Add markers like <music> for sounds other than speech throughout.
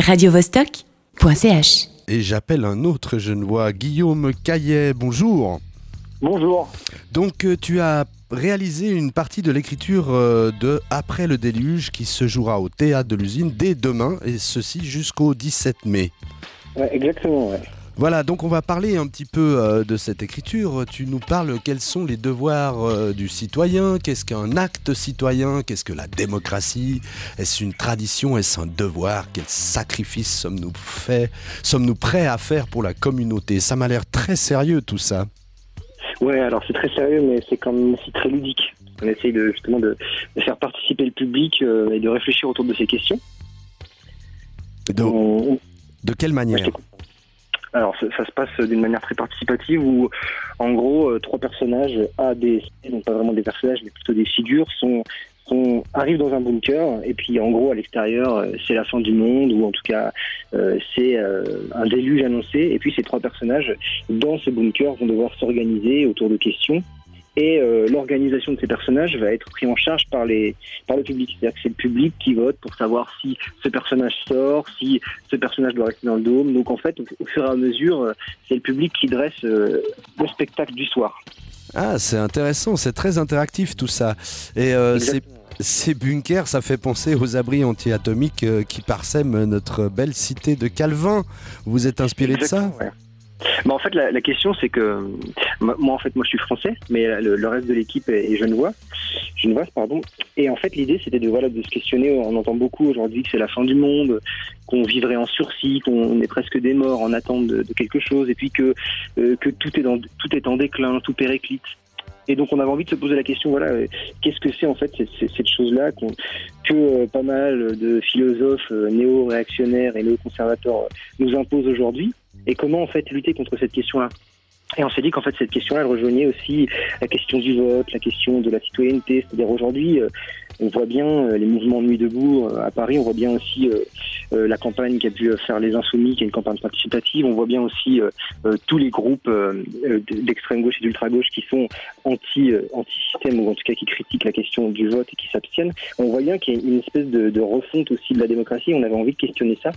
radiovostok.ch. Et j'appelle un autre genevois, Guillaume Caillet. Bonjour. Bonjour. Donc euh, tu as réalisé une partie de l'écriture euh, de Après le déluge qui se jouera au théâtre de l'usine dès demain et ceci jusqu'au 17 mai. Ouais, exactement, ouais. Voilà, donc on va parler un petit peu euh, de cette écriture. Tu nous parles quels sont les devoirs euh, du citoyen, qu'est-ce qu'un acte citoyen, qu'est-ce que la démocratie, est-ce une tradition, est-ce un devoir, quel sacrifice sommes-nous fait, sommes-nous prêts à faire pour la communauté? Ça m'a l'air très sérieux tout ça. Ouais, alors c'est très sérieux, mais c'est quand même aussi très ludique. On essaye de, justement de, de faire participer le public euh, et de réfléchir autour de ces questions. De, On- de quelle manière? Alors ça, se passe d'une manière très participative où en gros euh, trois personnages A, C, donc pas vraiment des personnages mais plutôt des figures sont, sont arrivent dans un bunker et puis en gros à l'extérieur euh, c'est la fin du monde ou en tout cas euh, c'est un déluge annoncé et puis ces trois personnages dans ce bunker vont devoir s'organiser autour de questions et euh, l'organisation de ces personnages va être prise en charge par les par le public. C'est-à-dire que c'est le public qui vote pour savoir si ce personnage sort, si ce personnage doit rester dans le dôme. Donc en fait, au, fur et à mesure, euh, c'est le public qui dresse euh, le spectacle du soir. Ah, c'est intéressant, c'est très interactif tout ça. Et euh, ces, Exactement. ces bunkers, ça fait penser aux abris anti-atomiques euh, qui parsèment notre belle cité de Calvin. Vous êtes inspiré de ça? Ouais. Bah, en fait, la, question, c'est que moi, en fait, moi, je suis français, mais le, reste de l'équipe est, est genevois, genevoise, pardon. Et en fait, l'idée, c'était de voilà, de se questionner. On entend beaucoup aujourd'hui que c'est la fin du monde, qu'on vivrait en sursis, qu'on est presque des morts en attente de, quelque chose, et puis que euh, que tout est dans tout est en déclin, tout périclite. Et donc, on avait envie de se poser la question, voilà, euh, qu'est-ce que c'est en fait cette, chose-là que euh, pas mal de philosophes néo-réactionnaires et néo-conservateurs nous imposent aujourd'hui et comment en fait lutter contre cette question-là? Et on s'est dit qu'en fait cette question-là rejoignait aussi la question du vote, la question de la citoyenneté, c'est-à-dire aujourd'hui euh, on voit bien euh, les mouvements de nuit debout euh, à Paris, on voit bien aussi euh, la campagne qui a pu faire les Insoumis, qui est une campagne participative, on voit bien aussi tous les groupes d'extrême gauche et d'ultra gauche qui sont anti anti-système ou en tout cas qui critiquent la question du vote et qui s'abstiennent. On voit bien qu'il y a une espèce de, de refonte aussi de la démocratie. On avait envie de questionner ça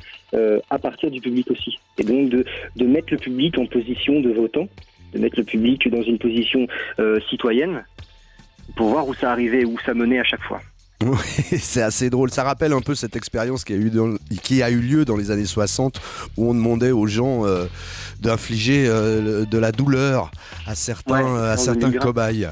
à partir du public aussi, et donc de de mettre le public en position de votant, de mettre le public dans une position euh, citoyenne pour voir où ça arrivait, où ça menait à chaque fois. Oui, <laughs> c'est assez drôle. Ça rappelle un peu cette expérience qui a eu, dans- qui a eu lieu dans les années 60 où on demandait aux gens euh, d'infliger euh, de la douleur à certains, Ouais, euh, à certains cobayes.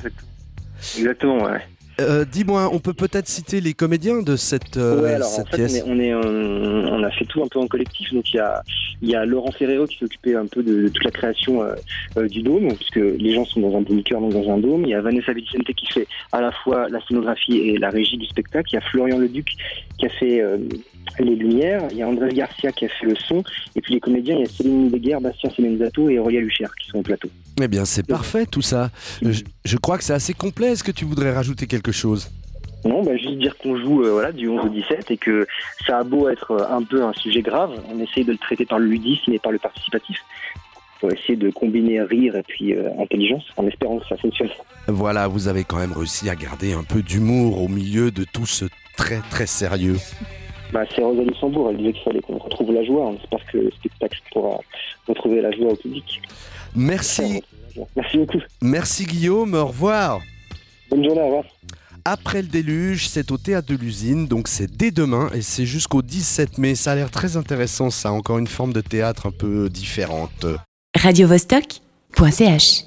Exactement, ouais. Euh, Dis-moi, on peut peut-être citer les comédiens de cette, euh, ouais, alors en cette fait, pièce on, est, on, est, euh, on a fait tout un peu en collectif. Donc il y a, il y a Laurent Ferrero qui s'occupait un peu de, de toute la création euh, euh, du dôme, puisque les gens sont dans un bunker, donc dans un dôme. Il y a Vanessa Vicente qui fait à la fois la scénographie et la régie du spectacle. Il y a Florian Leduc qui a fait les lumières. Il y a André Garcia qui a fait le son. Et puis les comédiens, il y a Céline Deguerre, Bastien Semenzato et Aurélien Lucher qui sont au plateau. Eh bien, c'est parfait tout ça. Je, je crois que c'est assez complet. Est-ce que tu voudrais rajouter quelque chose Non, bah, juste dire qu'on joue euh, voilà, du 11 au 17 et que ça a beau être euh, un peu un sujet grave, on essaye de le traiter par le ludisme et par le participatif pour essayer de combiner rire et puis euh, intelligence en espérant que ça fonctionne. Voilà, vous avez quand même réussi à garder un peu d'humour au milieu de tout ce très très sérieux. Bah, c'est Rosa Luxembourg, elle disait qu'il fallait qu'on retrouve la joie. On espère que le spectacle pourra retrouver la joie au public. Merci, Merci beaucoup. merci Guillaume, au revoir. Bonne journée, au revoir. Après le déluge, c'est au théâtre de l'usine, donc c'est dès demain et c'est jusqu'au 17 mai. Ça a l'air très intéressant, ça, encore une forme de théâtre un peu différente. radiovostok.ch.